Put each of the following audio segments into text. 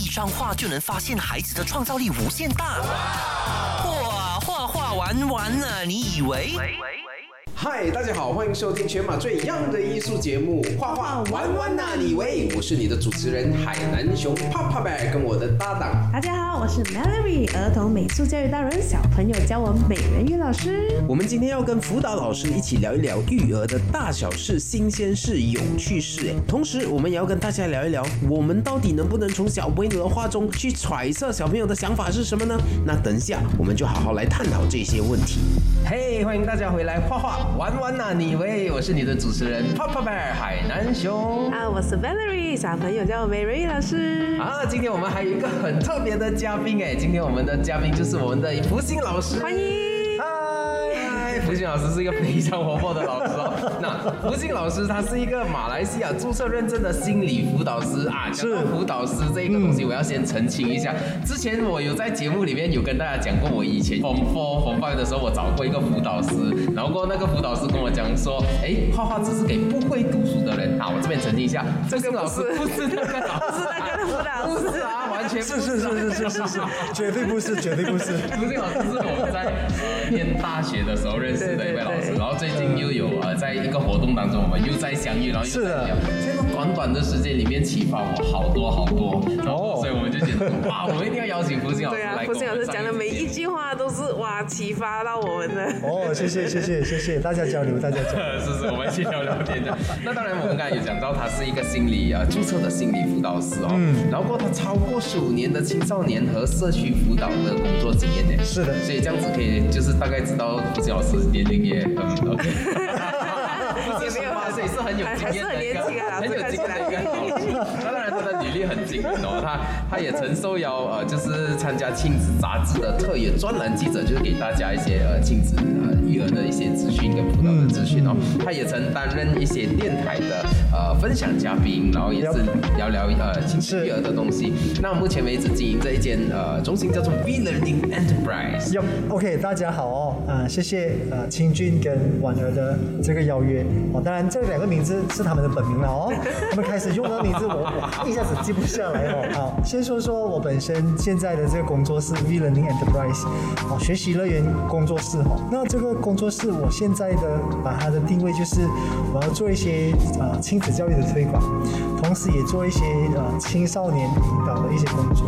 一张画就能发现孩子的创造力无限大。哇，画画玩完了，你以为？嗨，大家好，欢迎收听全马最 young 的艺术节目《画画玩玩那里喂》，我是你的主持人海南熊 Papa Bear，跟我的搭档。大家好，我是 Melody，儿童美术教育达人，小朋友教我美人鱼老师。我们今天要跟辅导老师一起聊一聊育儿的大小事、新鲜事、有趣事。哎，同时我们也要跟大家聊一聊，我们到底能不能从小朋友的话中去揣测小朋友的想法是什么呢？那等一下我们就好好来探讨这些问题。嘿，欢迎大家回来画画玩玩呐！你喂，我是你的主持人 Papa Bear 海南熊。啊，我是 Valerie，小朋友叫我美人鱼老师。啊，今天我们还有一个很特别的嘉宾哎，今天我们的嘉宾就是我们的福星老师。欢迎。福星老师是一个非常活泼的老师哦。那福星老师他是一个马来西亚注册认证的心理辅导师啊。是辅导师这一个东西，我要先澄清一下。之前我有在节目里面有跟大家讲过，我以前 Form Four、Form Five 的时候，我找过一个辅导师，然后过那个辅导师跟我讲说，哎，画画只是给不会读书的人。好，我这边澄清一下，这个老师不是那个老师，那个辅导师啊，完全是是是是是是是，绝对不是，绝对不是。福星老师是我们在呃念大学的时候认。识的一位老师，然后最近又有呃，在一个活动当中，我们又再相遇，然后又在聊。这个短短的时间里面启发我好多好多，然后所以我们就觉得哇，我们一定要邀请福星老师来。对啊，福星老师讲的每一句话都是哇，启发到我们的。哦，谢谢谢谢谢谢，大家交流，大家交流。是是，我们一起聊聊天的。那当然，我们刚才也讲到，他是一个心理啊注册的心理辅导师哦。嗯。然后他超过十五年的青少年和社区辅导的工作经验呢。是的。所以这样子可以就是大概知道福星老师。年龄也很 OK，也没有所以是很有经验的一个，的履历很惊人哦，他他也曾受邀呃，就是参加亲子杂志的特约专栏记者，就是给大家一些呃亲子呃育儿的一些资讯跟辅导的资讯哦。他也曾担任一些电台的呃分享嘉宾，然后也是聊聊呃亲子育儿的东西。那目前为止经营这一间呃中心叫做 V Learning Enterprise。哟，OK，大家好哦，啊谢谢呃清俊跟婉儿的这个邀约哦。当然这两个名字是他们的本名了哦。他们开始用的名字我我一下子记不下好，先说说我本身现在的这个工作室 V Learning Enterprise，哦学习乐园工作室哦。那这个工作室我现在的把它的定位就是我要做一些呃亲子教育的推广，同时也做一些呃青少年引导的一些工作。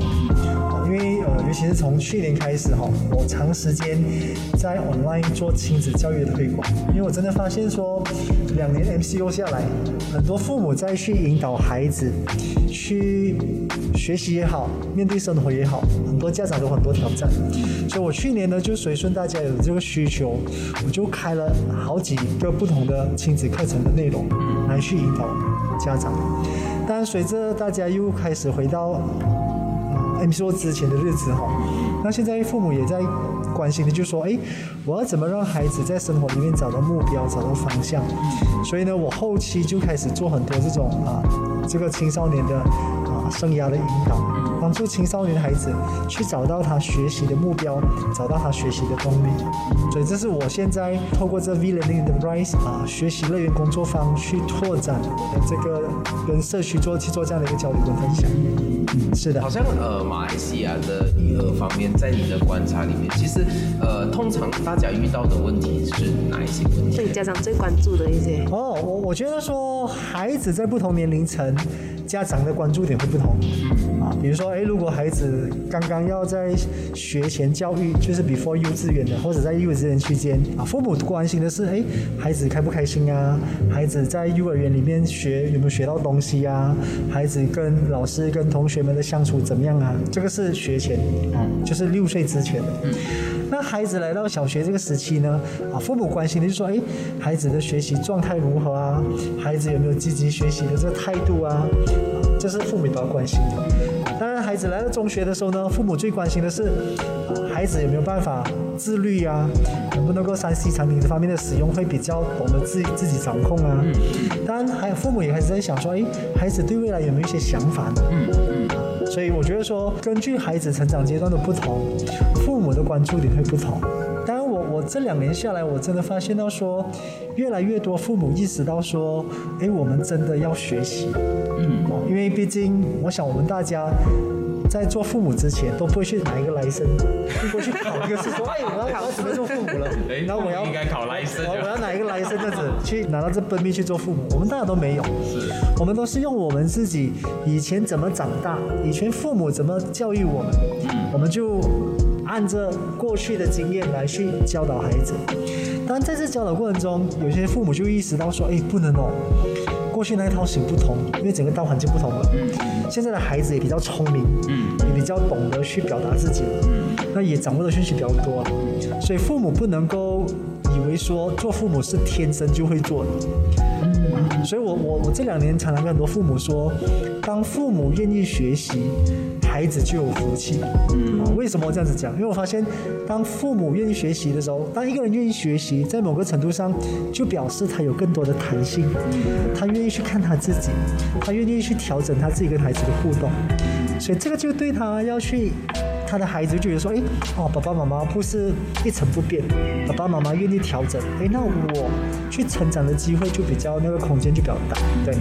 因为呃尤其是从去年开始哈，我长时间在 online 做亲子教育的推广，因为我真的发现说两年 MCO 下来，很多父母在去引导孩子去学习也好，面对生活也好，很多家长都很多挑战。所以我去年呢就随顺大家有这个需求，我就开了好几个不同的亲子课程的内容来去引导家长。但随着大家又开始回到 MCO 之前的日子哈，那现在父母也在关心的就说，哎，我要怎么让孩子在生活里面找到目标，找到方向？所以呢，我后期就开始做很多这种啊，这个青少年的啊生涯的引导，帮助青少年的孩子去找到他学习的目标，找到他学习的动力。所以这是我现在透过这 V Learning 的 Rise 啊学习乐园工作坊去拓展我的这个跟社区做去做这样的一个交流跟分享。嗯，是的。好像呃马来西亚的育儿方面，在你的观察里面，其实呃通常大家遇到的问题是哪一些问题？对家长最关注的一些。哦，我我觉得说孩子在不同年龄层。家长的关注点会不同，啊，比如说，哎，如果孩子刚刚要在学前教育，就是 before 幼稚园的，或者在幼稚园期间，啊，父母关心的是，哎，孩子开不开心啊？孩子在幼儿园里面学有没有学到东西啊？孩子跟老师、跟同学们的相处怎么样啊？这个是学前，啊，就是六岁之前的。那孩子来到小学这个时期呢，啊，父母关心的就说，哎，孩子的学习状态如何啊？孩子有没有积极学习的这个态度啊？这是父母比较关心的。当然，孩子来到中学的时候呢，父母最关心的是，孩子有没有办法自律啊？能不能够三 C 产品这方面的使用会比较懂得自自己掌控啊？当然，还有父母也开始在想说，哎，孩子对未来有没有一些想法呢？所以我觉得说，根据孩子成长阶段的不同，父母的关注点会不同。这两年下来，我真的发现到说，越来越多父母意识到说，哎，我们真的要学习，嗯，因为毕竟我想我们大家。在做父母之前，都不会去拿一个来生，不会去考一个试，说哎，我要我要准备做父母了，然后我要应该考来生，我要拿一个来生这样子去拿到这本命去做父母。我们大家都没有，是，我们都是用我们自己以前怎么长大，以前父母怎么教育我们，我们就按着过去的经验来去教导孩子。当在这教导过程中，有些父母就意识到说，哎，不能哦。过去那一套行不通，因为整个大环境不同了。现在的孩子也比较聪明，嗯，也比较懂得去表达自己，嗯，那也掌握的讯息比较多，所以父母不能够以为说做父母是天生就会做的。所以我我我这两年常常跟很多父母说，当父母愿意学习。孩子就有福气。嗯，为什么这样子讲？因为我发现，当父母愿意学习的时候，当一个人愿意学习，在某个程度上，就表示他有更多的弹性。他愿意去看他自己，他愿意去调整他自己跟孩子的互动。所以这个就对他要去。他的孩子就觉得说，哎，哦，爸爸妈妈不是一成不变，爸爸妈妈愿意调整，哎，那我去成长的机会就比较那个空间就比较大，对。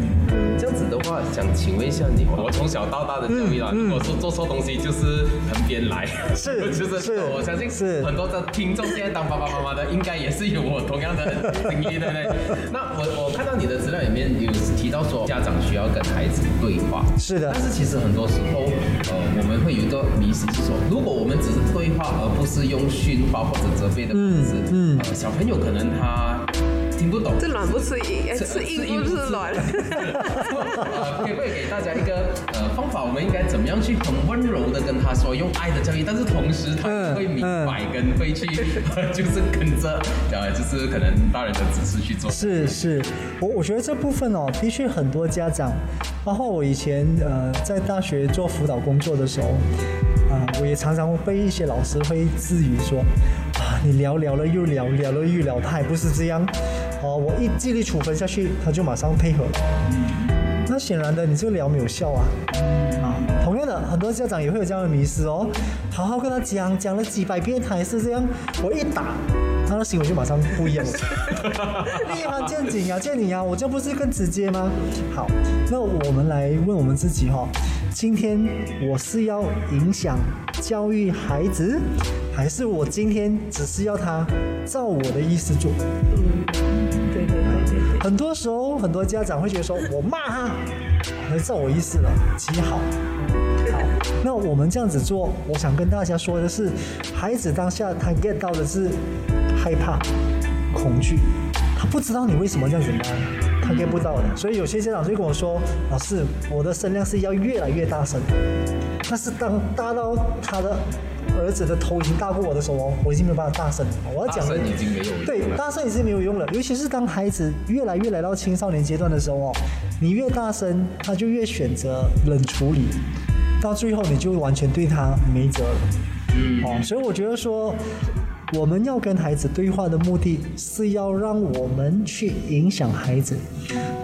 这样子的话，想请问一下你，我从小到大的教育啊，如果说做错东西就是横边来，是，就是是，我相信是很多的听众现在当爸爸妈妈的，应该也是有我同样的经历对不对？那我我看到你的资料里面有提到说，家长需要跟孩子对话，是的，但是其实很多时候，呃，我们会有一个迷失，是说。如果我们只是对话，而不是用训话或者责备的方式，嗯，呃，小朋友可能他听不懂。这软不吃硬，吃硬不吃软。可以不可以给大家一个呃方法？我们应该怎么样去很温柔的跟他说，用爱的教育，但是同时他会明白跟会去，就是跟着呃，就是可能大人的指示去做。是是，我我觉得这部分哦，的确很多家长，包括我以前呃在大学做辅导工作的时候。啊，我也常常被一些老师会质疑说，啊，你聊聊了又聊，聊了又聊，他还不是这样，哦，我一纪律处分下去，他就马上配合。那显然的，你这个聊没有效啊。啊，同样的，很多家长也会有这样的迷失哦，好好跟他讲，讲了几百遍，他还是这样，我一打，他的行为就马上不一样了。厉害见景啊，见你啊，我这不是更直接吗？好，那我们来问我们自己哈。今天我是要影响教育孩子，还是我今天只是要他照我的意思做？嗯，对对对对。很多时候，很多家长会觉得说，我骂他，他照我意思了，极好。好，那我们这样子做，我想跟大家说的是，孩子当下他 get 到的是害怕、恐惧，他不知道你为什么这样子骂。他 get 不到的，所以有些家长就跟我说：“老师，我的声量是要越来越大声。”但是当大到他的儿子的头已经大过我的时候，我已经没有办法大声。我要讲声已经没有用了对，大声已经没有用了。尤其是当孩子越来越来到青少年阶段的时候哦，你越大声，他就越选择冷处理，到最后你就完全对他没辙了。嗯，哦，所以我觉得说。我们要跟孩子对话的目的是要让我们去影响孩子，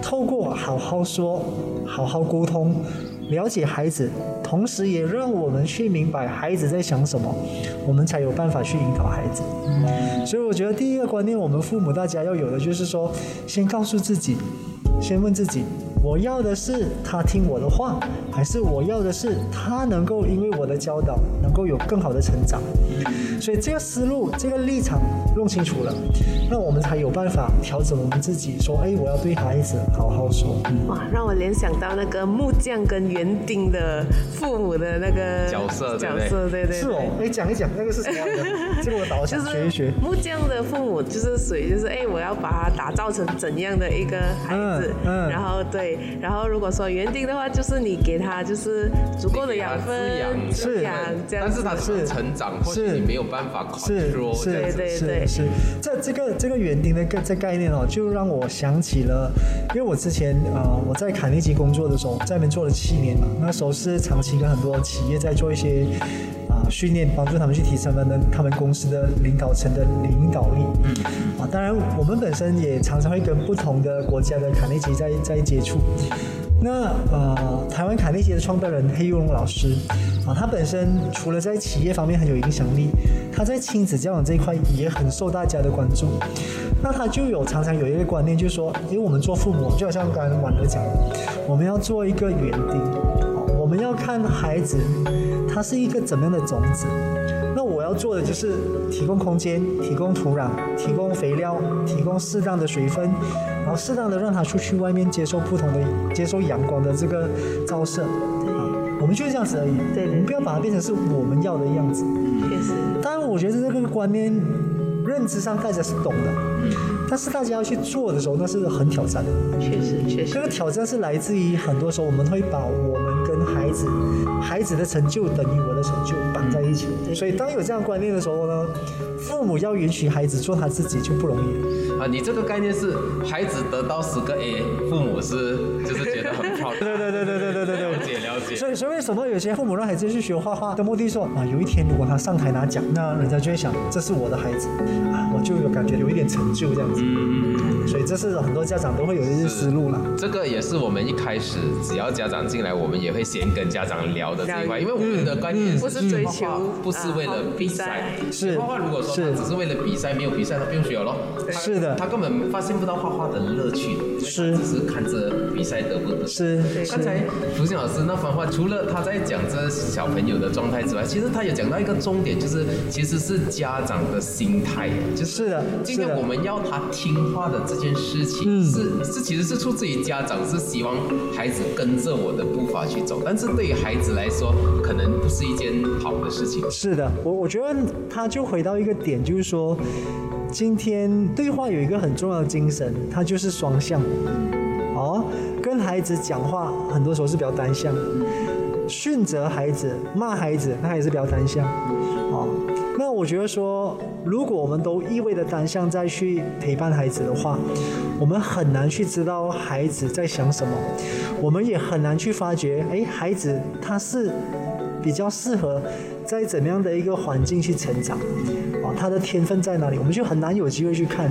透过好好说、好好沟通，了解孩子，同时也让我们去明白孩子在想什么，我们才有办法去引导孩子。所以我觉得第一个观念，我们父母大家要有的就是说，先告诉自己，先问自己。我要的是他听我的话，还是我要的是他能够因为我的教导能够有更好的成长？所以这个思路、这个立场弄清楚了，那我们才有办法调整我们自己。说，哎，我要对孩子好好说。哇，让我联想到那个木匠跟园丁的父母的那个角色，角色，对对。是哦，哎，讲一讲那个是什么？这个我倒想学一学。木匠的父母就是属于就是哎，我要把他打造成怎样的一个孩子？嗯，然后对。然后如果说园丁的话，就是你给他就是足够的养分，是养这样，但是他是成长，是你没有办法是是对对对是。这这个这个园丁的概这概念哦，就让我想起了，因为我之前呃我在卡内基工作的时候，在那边做了七年嘛，那时候是长期跟很多企业在做一些。训练帮助他们去提升他们他们公司的领导层的领导力。啊，当然我们本身也常常会跟不同的国家的卡内基在在接触。那呃，台湾卡内基的创办人黑玉龙老师啊，他本身除了在企业方面很有影响力，他在亲子教养这一块也很受大家的关注。那他就有常常有一个观念，就是说，因为我们做父母，就好像刚刚婉儿讲的，我们要做一个园丁，我们要看孩子他是一个怎么样的种子。那我要做的就是提供空间，提供土壤，提供肥料，提供适当的水分，然后适当的让它出去外面接受不同的、接受阳光的这个照射。我们就是这样子而已。对对我们不要把它变成是我们要的样子。确实，当然，我觉得这个观念认知上大家是懂的，但是大家要去做的时候，那是很挑战的。确实，确实这个。挑战是来自于很多时候我们会把我们跟孩子、孩子的成就等于我的成就绑在一起。所以当有这样观念的时候呢，父母要允许孩子做他自己就不容易。啊，你这个概念是孩子得到十个 A，父母是就是觉得很 proud。对对对对对对对对。了解了解。所以，所以为什么有些父母让孩子去学画画的目的说啊，有一天如果他上台拿奖，那人家就会想这是我的孩子啊，我就有感觉有一点成就这样子。嗯嗯所以这是很多家长都会有一些思路了。这个也是我们一开始只要家长进来，我们也会先跟家长聊的这一块，因为我们的观念不是追求画画不是为了比赛。是画画如果说是他只是为了比赛，没有比赛他不用学咯。他是的他根本发现不到画画的乐趣，是只是看着比赛得不得。是刚才，福星老师那番话，除了他在讲这小朋友的状态之外，其实他也讲到一个重点，就是其实是家长的心态，就是今天我们要他听话的这件事情，嗯是是其实是出自于家长是希望孩子跟着我的步伐去走，但是对于孩子来说，可能不是一件好的事情。是的，我我觉得他就回到一个点，就是说，今天对话有一个很重要的精神，它就是双向。哦，跟孩子讲话很多时候是比较单向，训责孩子、骂孩子，那也是比较单向。哦，那我觉得说，如果我们都一味的单向再去陪伴孩子的话，我们很难去知道孩子在想什么，我们也很难去发觉，哎，孩子他是比较适合在怎么样的一个环境去成长，啊，他的天分在哪里，我们就很难有机会去看，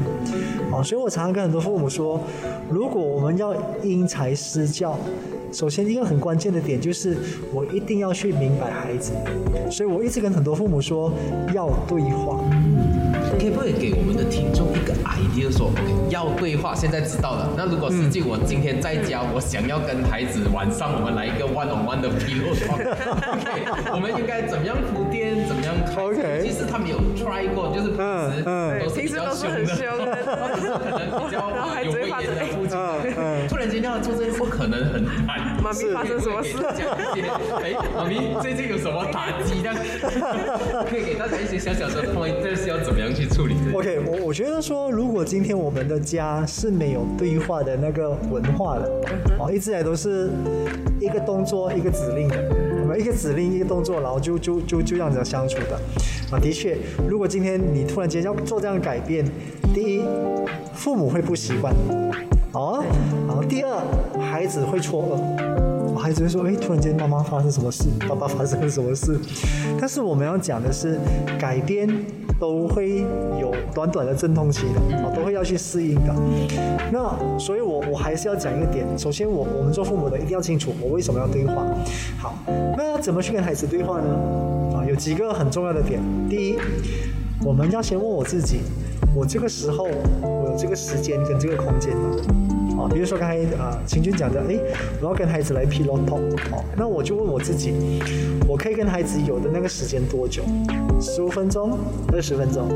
啊，所以我常常跟很多父母说，如果我们要因材施教。首先，一个很关键的点就是，我一定要去明白孩子，所以我一直跟很多父母说要对话。会不可以给我们的听众一个 idea 说，OK，要对话，现在知道了。那如果实际我今天在家，我想要跟孩子晚上我们来一个 one on one 的 pillow talk，OK，我们应该怎么样 OK 其实他们有 try 过，就是平时嗯嗯。都是比较凶的，平时都是很凶的。可能比较有威严的父亲嗯嗯，突然间要做这件事，可能很难。妈咪发生什么事？哎，妈咪最近有什么打击？这样。可以给大家一些小小的 pointers，要怎么样去处理这个 OK，我我觉得说，如果今天我们的家是没有对话的那个文化的，哦，一直以来都是一个动作一个指令一个指令一个动作，然后就就就就这样子相处的，啊，的确，如果今天你突然间要做这样改变，第一，父母会不习惯，哦，然后第二，孩子会错愕。孩子会说：“哎，突然间妈妈发生什么事？爸爸发生了什么事？”但是我们要讲的是，改变都会有短短的阵痛期的，啊，都会要去适应的。那所以我，我还是要讲一个点。首先我，我们做父母的一定要清楚，我为什么要对话。好，那要怎么去跟孩子对话呢？啊，有几个很重要的点。第一，我们要先问我自己：我这个时候，我有这个时间跟这个空间吗？啊，比如说刚才啊，秦军讲的，哎，我要跟孩子来 p i l o talk，哦，那我就问我自己，我可以跟孩子有的那个时间多久？十五分钟、二十分钟？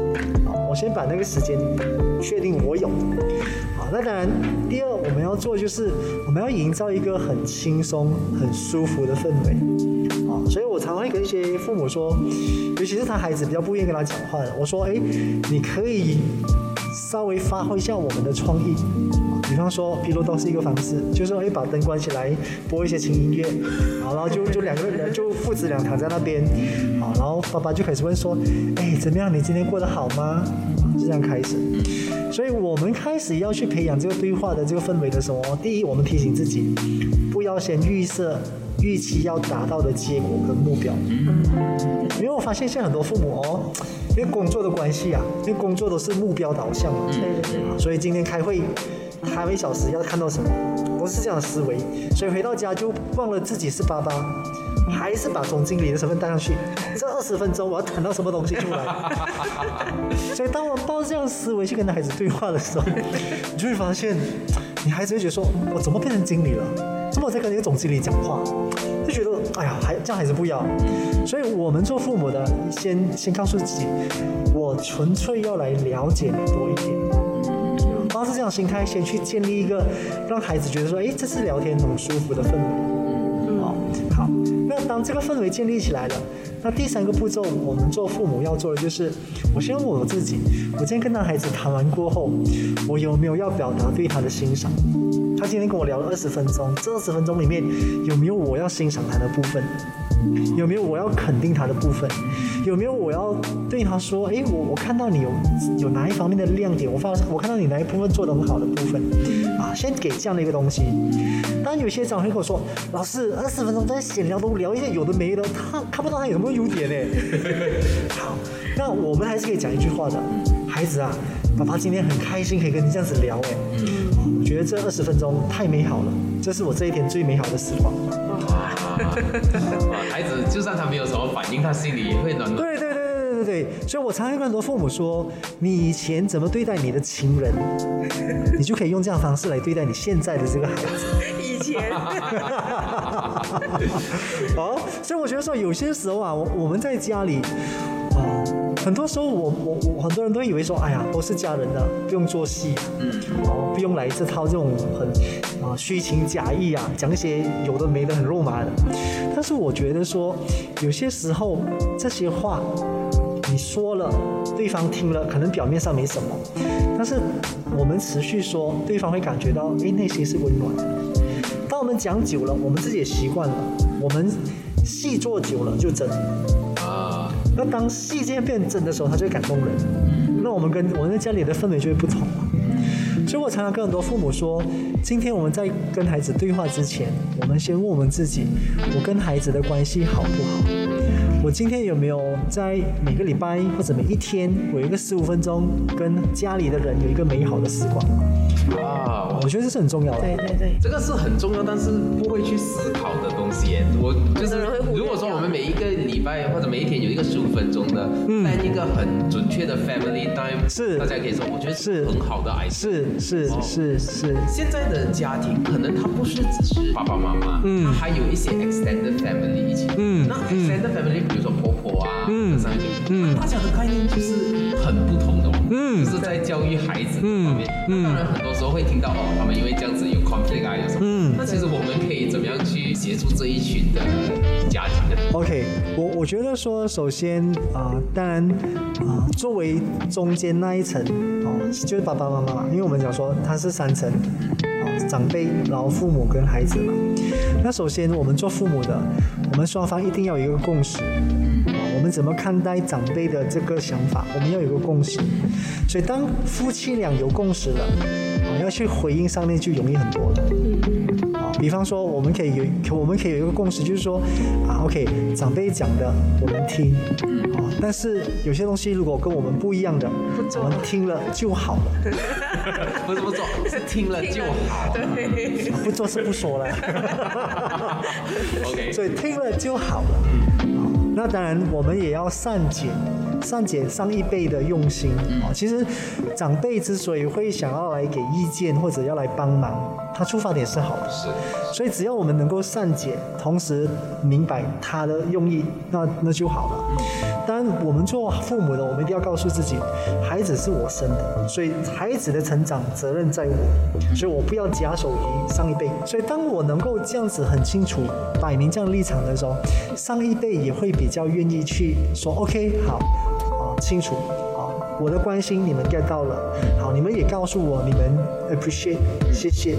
啊，我先把那个时间确定我有。好，那当然，第二我们要做就是我们要营造一个很轻松、很舒服的氛围。啊，所以我常会跟一些父母说，尤其是他孩子比较不愿意跟他讲话的，我说，哎，你可以稍微发挥一下我们的创意。比方说，披露都是一个方式，就是说，哎，把灯关起来，播一些轻音乐，好，然后就就两个人就父子俩躺在那边，好，然后爸爸就开始问说，哎，怎么样？你今天过得好吗？就这样开始。所以我们开始要去培养这个对话的这个氛围的时候，第一，我们提醒自己，不要先预设预期要达到的结果跟目标。因为我发现现在很多父母哦，因为工作的关系啊，因为工作都是目标导向嘛，对对对，所以今天开会，开一小时要看到什么？不是这样的思维，所以回到家就忘了自己是爸爸，还是把总经理的身份带上去。这二十分钟我要谈到什么东西出来？所以当我抱这样思维去跟孩子对话的时候，你就会发现，你孩子会觉得说，我怎么变成经理了？怎么我在跟一个总经理讲话？就觉得，哎呀，还这样还是不要。所以我们做父母的，先先告诉自己，我纯粹要来了解你多一点。抱着这样心态，先去建立一个让孩子觉得说，哎，这次聊天很舒服的氛围。好，好。那当这个氛围建立起来了，那第三个步骤，我们做父母要做的就是，我先问我自己，我今天跟他孩子谈完过后，我有没有要表达对他的欣赏？他今天跟我聊了二十分钟，这二十分钟里面有没有我要欣赏他的部分？有没有我要肯定他的部分？有没有我要对他说，哎，我我看到你有有哪一方面的亮点？我发我看到你哪一部分做得很好的部分，啊，先给这样的一个东西。当然有些长辈跟我说，老师二十分钟在闲聊都聊一些有的没的，他看不到他有什么优点呢？好，那我们还是可以讲一句话的，孩子啊，爸爸今天很开心可以跟你这样子聊，哎，我觉得这二十分钟太美好了，这是我这一天最美好的时光。孩子就算他没有什么反应，他心里也会暖暖。对对对对对对所以我常常跟很多父母说，你以前怎么对待你的情人，你就可以用这样方式来对待你现在的这个孩子。以前。哦，所以我觉得说有些时候啊，我我们在家里。很多时候，我我我很多人都以为说，哎呀，都是家人的，不用做戏，嗯，哦，不用来这套这种很啊虚情假意啊，讲一些有的没的很肉麻的。但是我觉得说，有些时候这些话你说了，对方听了，可能表面上没什么，但是我们持续说，对方会感觉到，哎，内心是温暖的。当我们讲久了，我们自己也习惯了，我们戏做久了就真。那当细节变真的时候，他就会感动人。那我们跟我们在家里的氛围就会不同。所以我常常跟很多父母说，今天我们在跟孩子对话之前，我们先问我们自己：我跟孩子的关系好不好？我今天有没有在每个礼拜或者每一天，我有一个十五分钟跟家里的人有一个美好的时光？啊，我觉得这是很重要的。对对对，这个是很重要，但是不会去思考的东西。我就是，如果说我们每一个礼拜或者每一天有一个十五分钟的，在一个很准确的 family time，是。大家可以说，我觉得是。很好的 idea，是是是是。现在的家庭可能他不是只是爸爸妈妈，嗯，他还有一些 extended family 一起，嗯，那 extended family 比如说婆婆啊，嗯，嗯，大家的概念就是很不同的。嗯，就是在教育孩子方面，嗯，当然很多时候会听到哦，他们因为这样子有 conflict 啊，有什么？嗯，那其实我们可以怎么样去协助这一群的？OK，我我觉得说，首先啊，当然啊，作为中间那一层哦，就是爸爸妈妈，因为我们讲说他是三层，啊，长辈、然后父母跟孩子嘛。那首先我们做父母的，我们双方一定要有一个共识。我们怎么看待长辈的这个想法？我们要有个共识。所以当夫妻俩有共识了，啊，要去回应上面就容易很多了。啊，比方说我们可以有，我们可以有一个共识，就是说，啊，OK，长辈讲的我们听，啊，但是有些东西如果跟我们不一样的，我们听了就好了。不是不做，是听了就好。对，不做是不说了。OK，所以听了就好了。那当然，我们也要善解，善解上一辈的用心啊。其实，长辈之所以会想要来给意见或者要来帮忙，他出发点是好的。是。所以只要我们能够善解，同时明白他的用意，那那就好了。当然，我们做父母的，我们一定要告诉自己，孩子是我生的，所以孩子的成长责任在我，所以我不要假手于上一辈。所以当我能够这样子很清楚摆明这样立场的时候，上一辈也会比较愿意去说 OK，好，啊，清楚，啊，我的关心你们 get 到了，好，你们也告诉我你们 appreciate，谢谢，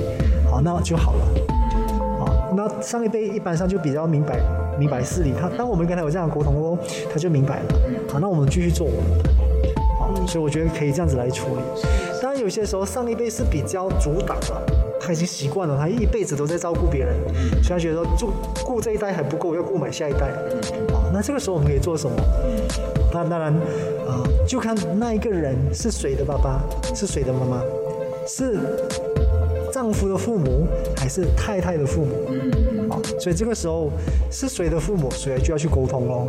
好，那就好了，好，那上一辈一般上就比较明白。明白事理，他当我们跟他有这样的沟通哦，他就明白了。好，那我们继续做我们的。好，所以我觉得可以这样子来处理。当然有些时候上一辈是比较主导的，他已经习惯了，他一辈子都在照顾别人，所以他觉得就顾这一代还不够，要顾买下一代。啊，那这个时候我们可以做什么？那当然，呃，就看那一个人是谁的爸爸，是谁的妈妈，是。丈夫的父母还是太太的父母？啊，所以这个时候是谁的父母，谁就要去沟通喽。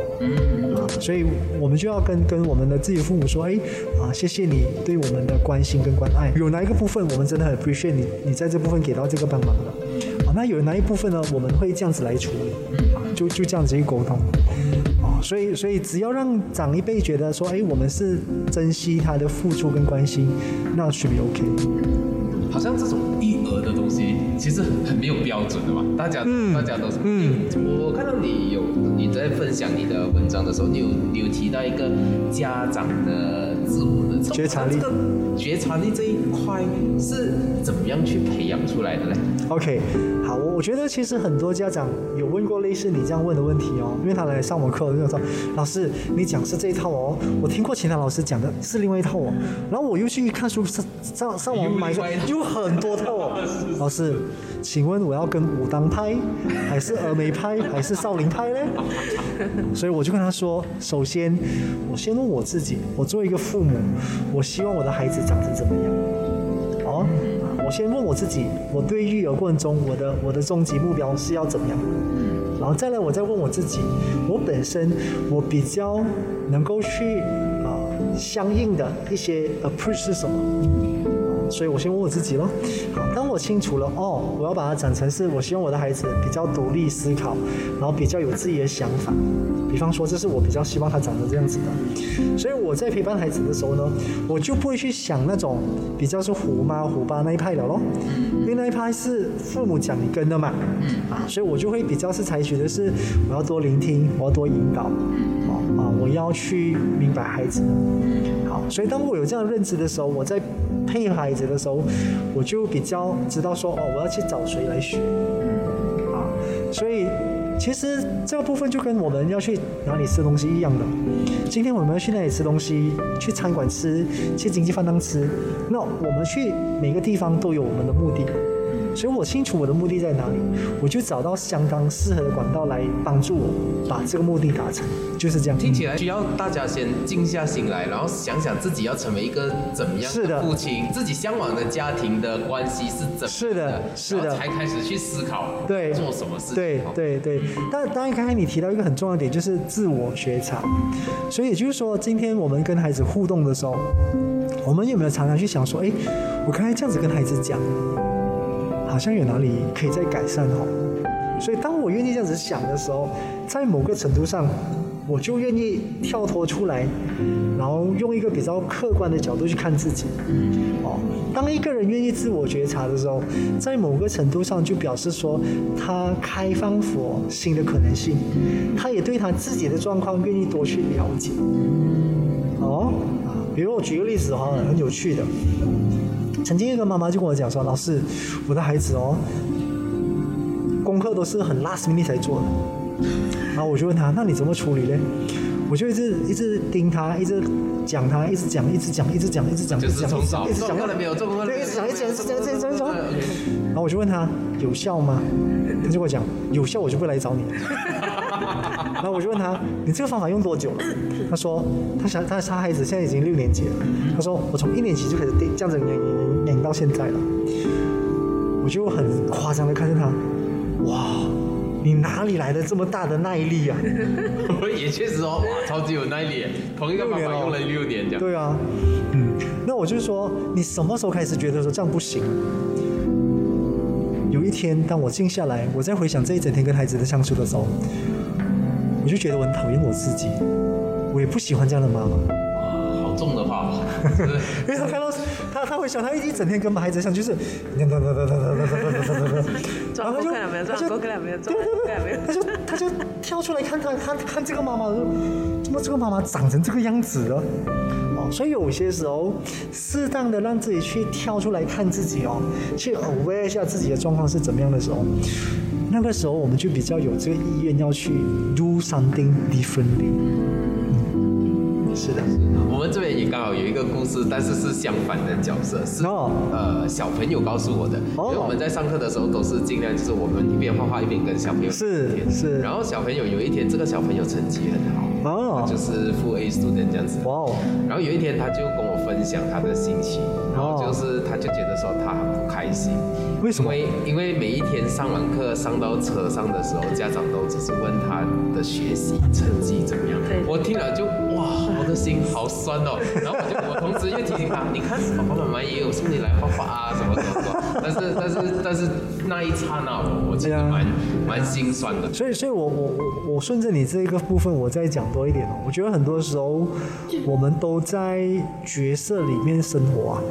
啊，所以我们就要跟跟我们的自己父母说，哎，啊，谢谢你对我们的关心跟关爱。有哪一个部分我们真的很 appreciate 你，你在这部分给到这个帮忙的。啊，那有哪一部分呢？我们会这样子来处理。啊，就就这样子去沟通。啊，所以所以只要让长一辈觉得说，哎，我们是珍惜他的付出跟关心，那 should be OK。好像这种育儿的东西，其实很没有标准的嘛，大家大家都是。嗯，我看到你有你在分享你的文章的时候，你有你有提到一个家长的自我的觉察力，这个觉察力这一块是怎么样去培养出来的呢？OK，好，我我觉得其实很多家长有问过类似你这样问的问题哦，因为他来上我课，就说老师你讲是这一套哦，我听过其他老师讲的是另外一套哦，然后我又去看书上上上网买个又。很多套哦，老师，请问我要跟武当派，还是峨眉派，还是少林派呢？所以我就跟他说，首先我先问我自己，我作为一个父母，我希望我的孩子长成怎么样？哦，我先问我自己，我对育儿过程中，我的我的终极目标是要怎么样？然后再来，我再问我自己，我本身我比较能够去啊相应的一些 approach 是什么？所以我先问我自己咯。好，当我清楚了哦，我要把它讲成是我希望我的孩子比较独立思考，然后比较有自己的想法。比方说，这是我比较希望他长成这样子的。所以我在陪伴孩子的时候呢，我就不会去想那种比较是虎妈虎爸那一派的咯，因为那一派是父母讲你跟的嘛。啊，所以我就会比较是采取的是我要多聆听，我要多引导。啊，我要去明白孩子。好，所以当我有这样认知的时候，我在。配孩子的时候，我就比较知道说哦，我要去找谁来学，啊，所以其实这个部分就跟我们要去哪里吃东西一样的。今天我们要去哪里吃东西？去餐馆吃，去经济饭堂吃。那我们去每个地方都有我们的目的。所以我清楚我的目的在哪里，我就找到相当适合的管道来帮助我把这个目的达成，就是这样。听起来需要大家先静下心来，然后想想自己要成为一个怎么样的父亲，自己向往的家庭的关系是怎么，是的，是的，才开始去思考对做什么事情。对对对。但当然，刚才你提到一个很重要的点，就是自我觉察。所以也就是说，今天我们跟孩子互动的时候，我们有没有常常去想说，哎，我刚才这样子跟孩子讲。好像有哪里可以再改善哦，所以当我愿意这样子想的时候，在某个程度上，我就愿意跳脱出来，然后用一个比较客观的角度去看自己。哦，当一个人愿意自我觉察的时候，在某个程度上就表示说他开放佛新的可能性，他也对他自己的状况愿意多去了解。哦，比如我举个例子哈，很有趣的。曾经一个妈妈就跟我讲说：“老师，我的孩子哦，功课都是很 last minute 才做的。”然后我就问他：“那你怎么处理呢？”我就一直一直盯他，一直讲他，一直讲，一直讲，一直讲，一直讲，一直讲，一直讲，到了没有？对，一直讲，一直讲，一直讲，一直讲，一直讲。然后我就问他：“有效吗？”他就跟我讲：“有效，我就不来找你。” 然后我就问他：“你这个方法用多久了？”他说：“他想他他孩子现在已经六年级了。”他说：“我从一年级就开始这样子演演演到现在了。”我就很夸张的看着他：“哇，你哪里来的这么大的耐力啊？” 也确实哦，哇，超级有耐力，同一个方法用了六年这样。对啊，嗯，那我就说，你什么时候开始觉得说这样不行？有一天，当我静下来，我在回想这一整天跟孩子的相处的时候。我就觉得我很讨厌我自己，我也不喜欢这样的妈妈。哇，好重的话，因为他看到 他他会想，他一整天跟孩子相处，就是哒哒哒哒哒哒哒哒哒哒，然后他就他就对对对，他就他就跳出来看看看看这个妈妈，说怎么这个妈妈长成这个样子了？哦，所以有些时候适当的让自己去跳出来看自己哦，去 aware 一下自己的状况是怎么样的时候。那个时候我们就比较有这个意愿要去 do something differently。是的。我们这边也刚好有一个故事，但是是相反的角色，是呃小朋友告诉我的。因为我们在上课的时候都是尽量就是我们一边画画一边跟小朋友是是。然后小朋友有一天，这个小朋友成绩很好，哦，就是负 A student 这样子。哇哦。然后有一天他就跟我分享他的心情，然后就是他就觉得说他很不开心。为什么？因为因为每一天上完课上到车上的时候，家长都只是问他的学习成绩怎么样。我听了就哇，我的心好酸哦。然后我就我同时又提醒他，你看爸爸妈妈也有送你来画画啊，什么什么。但是 但是但是那一刹那，我我觉得蛮蛮心酸的。所以所以我我我我顺着你这个部分，我再讲多一点哦。我觉得很多时候我们都在角色里面生活啊。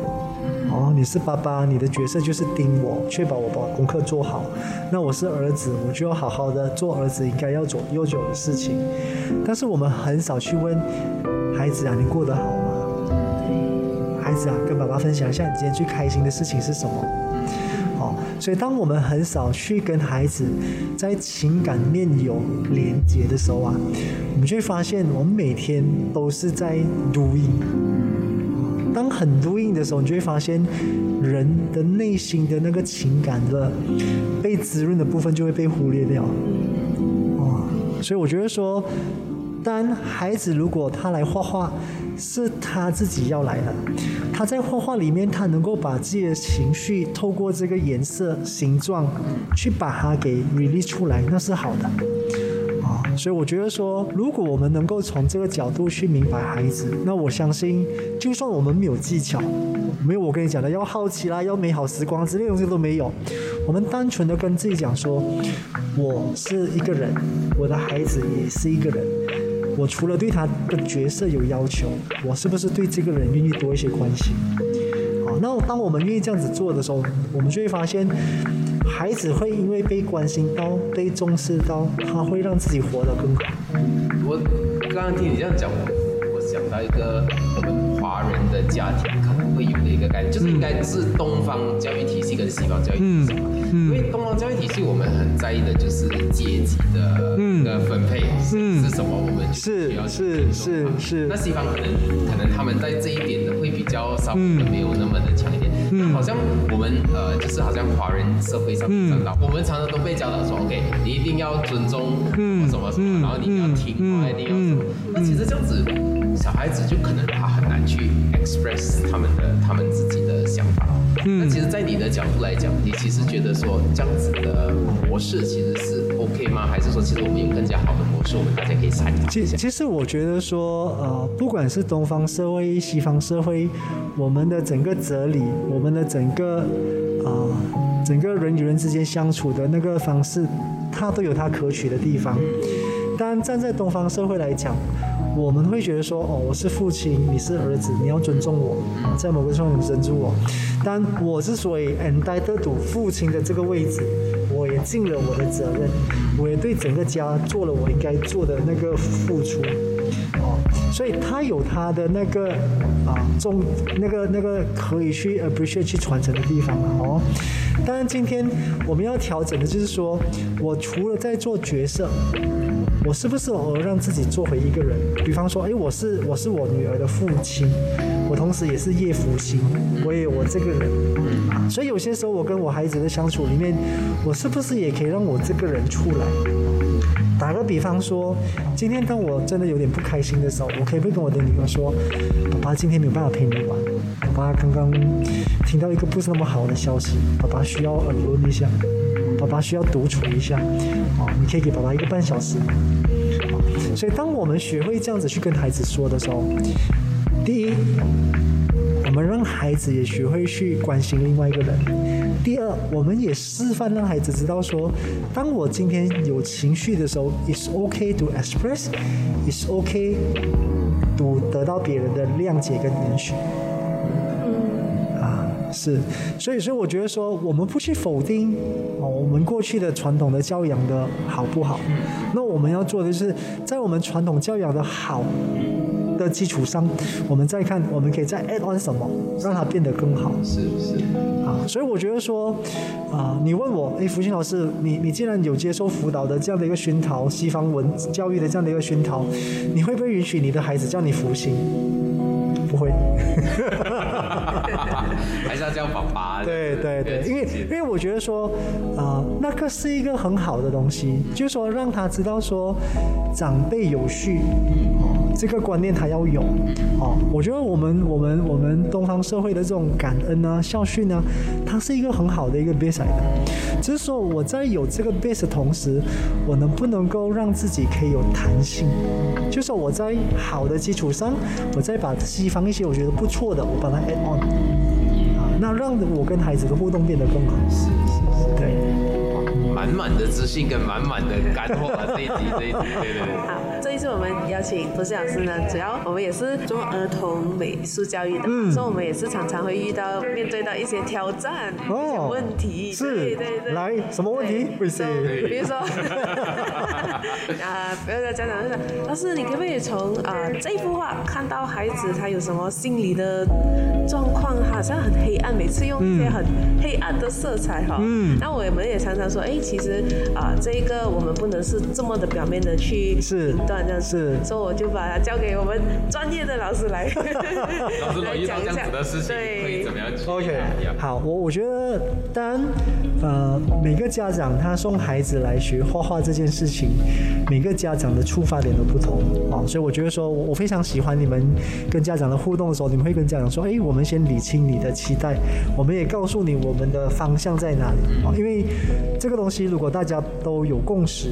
哦，你是爸爸，你的角色就是盯我，确保我把功课做好。那我是儿子，我就要好好的做儿子应该要做悠久的事情。但是我们很少去问孩子啊，你过得好吗？孩子啊，跟爸爸分享一下你今天最开心的事情是什么？所以当我们很少去跟孩子在情感面有连接的时候啊，我们就会发现我们每天都是在 doing。当很 doing 的时候，你就会发现人的内心的那个情感的被滋润的部分就会被忽略掉。哦，所以我觉得说，当孩子如果他来画画，是他自己要来的，他在画画里面，他能够把自己的情绪透过这个颜色、形状去把它给 release 出来，那是好的。啊所以我觉得说，如果我们能够从这个角度去明白孩子，那我相信，就算我们没有技巧，没有我跟你讲的要好奇啦，要美好时光之类东西都没有，我们单纯的跟自己讲说，我是一个人，我的孩子也是一个人，我除了对他的角色有要求，我是不是对这个人愿意多一些关心？好，那当我们愿意这样子做的时候，我们就会发现。孩子会因为被关心到、被重视到，他会让自己活得更好。我刚刚听你这样讲，我我想到一个我们华人的家庭可能会有的一个概念，就是应该是东方教育体系跟西方教育体系嘛。因为东方教育体系我们很在意的就是阶级的是什么，我们是是是是。那西方可能可能他们在这一点的会比较稍微没有那么的强一点。嗯，好像我们呃，就是好像华人社会上讲到，我们常常都被教导说，OK，你一定要尊重什么什么什么，然后你要听话，一定要什么。那其实这样子，小孩子就可能他很难去 express 他们的他们自己的想法。那其实，在你的角度来讲，你其实觉得说这样子的模式其实是 OK 吗？还是说，其实我们有更加好的模式，我们大家可以参考其实其实我觉得说，呃，不管是东方社会、西方社会，我们的整个哲理，我们的整个啊，整个人与人之间相处的那个方式，它都有它可取的地方。但站在东方社会来讲，我们会觉得说，哦，我是父亲，你是儿子，你要尊重我，在某个地方尊重我。但我之所以 entitled 父亲的这个位置，我也尽了我的责任，我也对整个家做了我应该做的那个付出。哦，所以他有他的那个啊重那个那个可以去 appreciate 去传承的地方哦。当然，今天我们要调整的就是说，我除了在做角色。我是不是偶尔让自己做回一个人？比方说，哎，我是我是我女儿的父亲，我同时也是叶福星，我也有我这个人。所以有些时候我跟我孩子的相处里面，我是不是也可以让我这个人出来？打个比方说，今天当我真的有点不开心的时候，我可以不跟我的女儿说，爸爸今天没有办法陪你玩，爸爸刚刚听到一个不是那么好的消息，爸爸需要耳闻一下。爸爸需要独处一下，哦，你可以给爸爸一个半小时。所以，当我们学会这样子去跟孩子说的时候，第一，们让孩子也学会去关心另外一个人；第二，我们也示范让孩子知道说，当我今天有情绪的时候，it's okay to express，it's okay to 得到别人的谅解跟允许。是，所以，所以我觉得说，我们不去否定哦，我们过去的传统的教养的好不好？那我们要做的就是，在我们传统教养的好的基础上，我们再看我们可以再 add on 什么，让它变得更好。是是啊，所以我觉得说，啊，你问我，哎，福星老师，你你既然有接受辅导的这样的一个熏陶，西方文教育的这样的一个熏陶，你会不会允许你的孩子叫你福星？不会。还是要叫爸爸。对对对，因为因为我觉得说，啊，那个是一个很好的东西，就是说让他知道说，长辈有序，哦，这个观念他要有，哦，我觉得我们我们我们东方社会的这种感恩啊、孝训啊，它是一个很好的一个 base 的，只是说我在有这个 base 的同时，我能不能够让自己可以有弹性，就是说我在好的基础上，我再把西方一些我觉得不错的，我把它 add on，啊，那让我跟孩子的互动变得更好。是是是，对，满满的自信跟满满的干货啊！这一集这一集，对对对。好，这一次我们邀请博士老师呢，主要我们也是做儿童美术教育的，所以我们也是常常会遇到面对到一些挑战、一些问题。是，对对对。来，什么问题？比如说，啊，比如说家长就说，老师，你可不可以从啊这幅画看到孩子他有什么心理的状况？好像很黑暗，每次用一些很黑暗的色彩哈。嗯。那我们也常常说，哎，其实啊，这个我们不能是这么的表面的去评断这样子。是。所以我就把它交给我们专业的老师来 老师来讲一下的事情可以怎么样？OK。好，我我觉得，当然，呃，每个家长他送孩子来学画画这件事情，每个家长的出发点都不同啊，所以我觉得说，我我非常喜欢你们跟家长的互动的时候，你们会跟家长说，哎，我们先理清你的期待，我们也告诉你我们的方向在哪里啊，因为这个东西如果大家都有共识，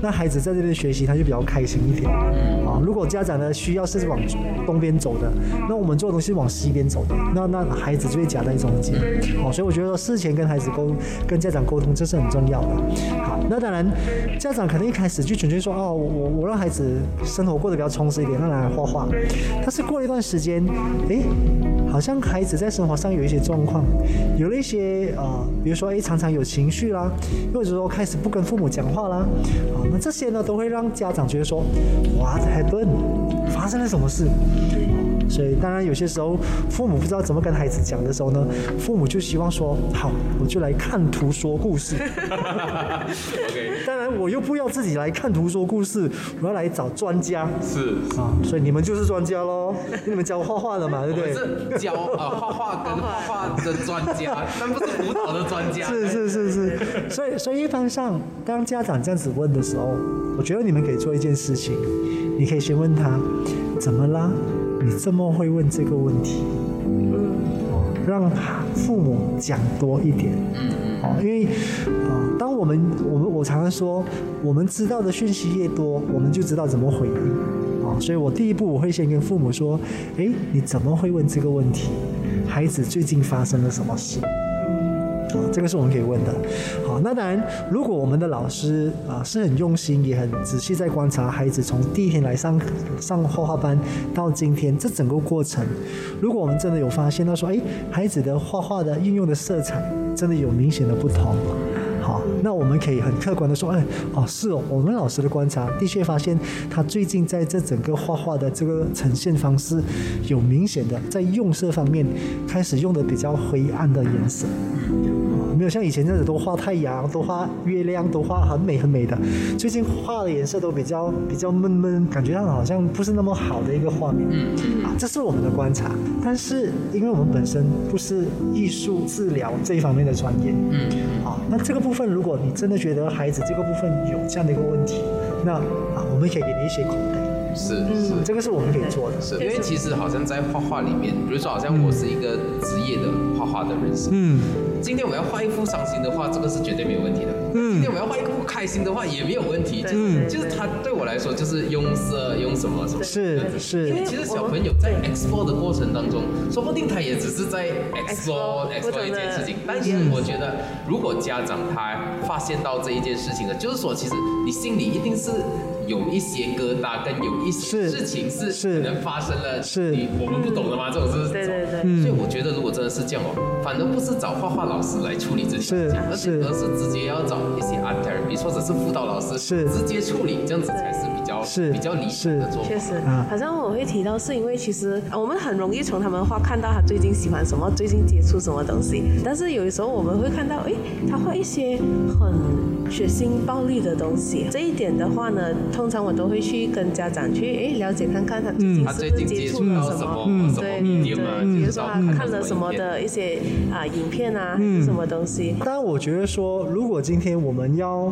那孩子在这边学习他就比较开心一点啊。如果家长的需要是往东边走的，那我们做的东西往西边走的，那那孩子就会夹在中间。好，所以我觉得事前跟孩子沟、跟家长沟通，这是很重要的。好，那当然，家长可能一开始就准确说，哦，我我让孩子生活过得比较充实一点，让他来画画。但是过了一段时间，哎，好像孩子在生活上有一些状况，有了一些呃，比如说哎，常常有情绪啦，或者说开始不跟父母讲话啦，啊，那这些呢，都会让家长觉得说，What happened？发生了什么事？所以，当然有些时候父母不知道怎么跟孩子讲的时候呢，父母就希望说：“好，我就来看图说故事。”OK。当然，我又不要自己来看图说故事，我要来找专家。是啊，所以你们就是专家喽，你们教画画的嘛，对不对？是教呃画画跟画画的专家，但不是舞蹈的专家。是是是是。所以，所以一般上，当家长这样子问的时候，我觉得你们可以做一件事情，你可以先问他：怎么啦？你这么会问这个问题，嗯，让父母讲多一点，因为啊，当我们我们我常常说，我们知道的讯息越多，我们就知道怎么回应，啊，所以我第一步我会先跟父母说，诶，你怎么会问这个问题？孩子最近发生了什么事？这个是我们可以问的，好，那当然，如果我们的老师啊是很用心，也很仔细在观察孩子从第一天来上上画画班到今天这整个过程，如果我们真的有发现到说，哎，孩子的画画的运用的色彩真的有明显的不同。啊，那我们可以很客观的说，哎，哦，是哦，我们老师的观察的确发现，他最近在这整个画画的这个呈现方式，有明显的在用色方面开始用的比较灰暗的颜色。像以前这样子都画太阳，都画月亮，都画很美很美的。最近画的颜色都比较比较闷闷，感觉上好像不是那么好的一个画面。嗯啊，这是我们的观察。但是因为我们本身不是艺术治疗这一方面的专业，嗯，啊，那这个部分如果你真的觉得孩子这个部分有这样的一个问题，那啊，我们可以给你一些口袋。是是，这个是我们可以做的。是因为其实好像在画画里面，比如说好像我是一个职业的画画的人士，嗯。今天我要画一幅伤心的画，这个是绝对没有问题的。嗯，今天我要画一个不开心的话也没有问题。嗯，就是他对我来说就是用色用什么什么。是是。因为其实小朋友在 explore 的过程当中，说不定他也只是在 explore explore 一件事情。但是我觉得，如果家长他发现到这一件事情了，就是说其实你心里一定是。有一些疙瘩，跟有一些事情是可能发生了，是你我们不懂的吗？这种是，对对对。所以我觉得，如果真的是这样哦，反而不是找画画老师来处理这些事情，而是而是直接要找一些 art therapist 或者是辅导老师，是。直接处理，这样子才是是比较理想的做法。确实啊，好像我会提到，是因为其实我们很容易从他们画看到他最近喜欢什么，最近接触什么东西。但是有的时候我们会看到，哎，他画一些很血腥暴力的东西。这一点的话呢，通常我都会去跟家长去哎了解看看他最近是不是接触触了什么么，什么对对，比如说他看了什么的一些啊影片啊，还是什么东西。当然，我觉得说，如果今天我们要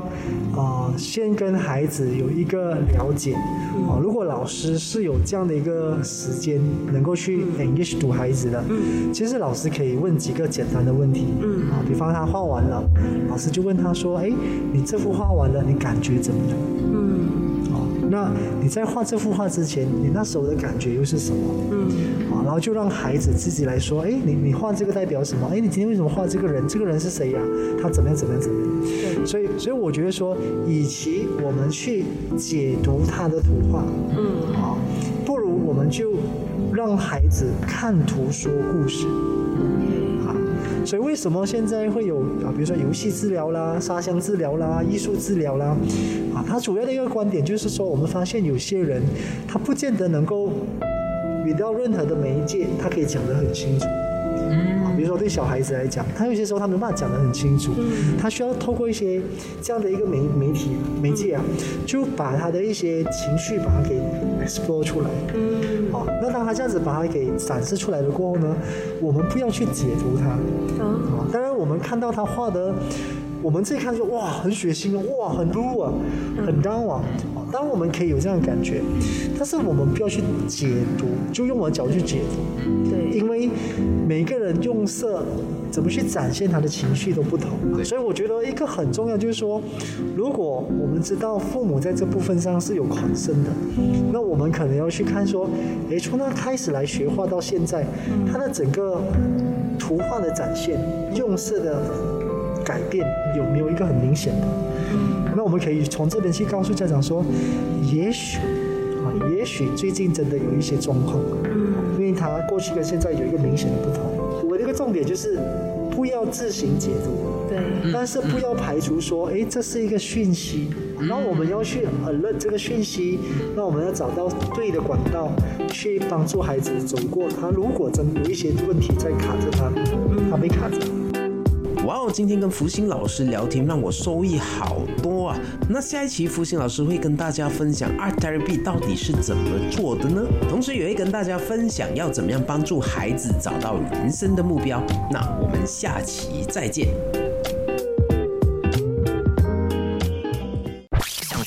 啊、呃先跟孩子有一个了解，啊、如果老师是有这样的一个时间，能够去 engage 读孩子的，其实老师可以问几个简单的问题，嗯，啊，比方他画完了，老师就问他说，哎，你这幅画完了，你感觉怎么样？嗯。哦，那你在画这幅画之前，你那时候的感觉又是什么？嗯。啊，然后就让孩子自己来说，哎，你你画这个代表什么？哎，你今天为什么画这个人？这个人是谁呀、他怎么样怎么样怎么样？对所以，所以我觉得说，与其我们去解读他的图画，嗯啊，不如我们就让孩子看图说故事。啊，所以为什么现在会有啊，比如说游戏治疗啦、沙箱治疗啦、艺术治疗啦，啊，它主要的一个观点就是说，我们发现有些人他不见得能够遇到任何的媒介，他可以讲得很清楚。啊，比如说对小孩子来讲，他有些时候他没办法讲得很清楚，他需要透过一些这样的一个媒媒体媒介啊，就把他的一些情绪把它给 explore 出来。嗯好，那当他这样子把它给展示出来了过后呢，我们不要去解读它。啊啊，当然我们看到他画的，我们自己看就哇很血腥啊，哇很怒啊，很 down 啊。啊当然我们可以有这样的感觉，但是我们不要去解读，就用我的角度去解读。对因为每个人用色怎么去展现他的情绪都不同，所以我觉得一个很重要就是说，如果我们知道父母在这部分上是有狂生的，那我们可能要去看说，诶，从他开始来学画到现在，他的整个图画的展现、用色的改变有没有一个很明显的？那我们可以从这边去告诉家长说，也许啊，也许最近真的有一些状况，因为他过去跟现在有一个明显的不同。我的一个重点就是不要自行解读，对但是不要排除说，哎，这是一个讯息，然后我们要去 alert 这个讯息，那我们要找到对的管道去帮助孩子走过他。如果真有一些问题在卡着他，他没卡着。哇哦，今天跟福星老师聊天，让我受益好多啊！那下一期福星老师会跟大家分享 Art Therapy 到底是怎么做的呢？同时也会跟大家分享要怎么样帮助孩子找到人生的目标。那我们下期再见。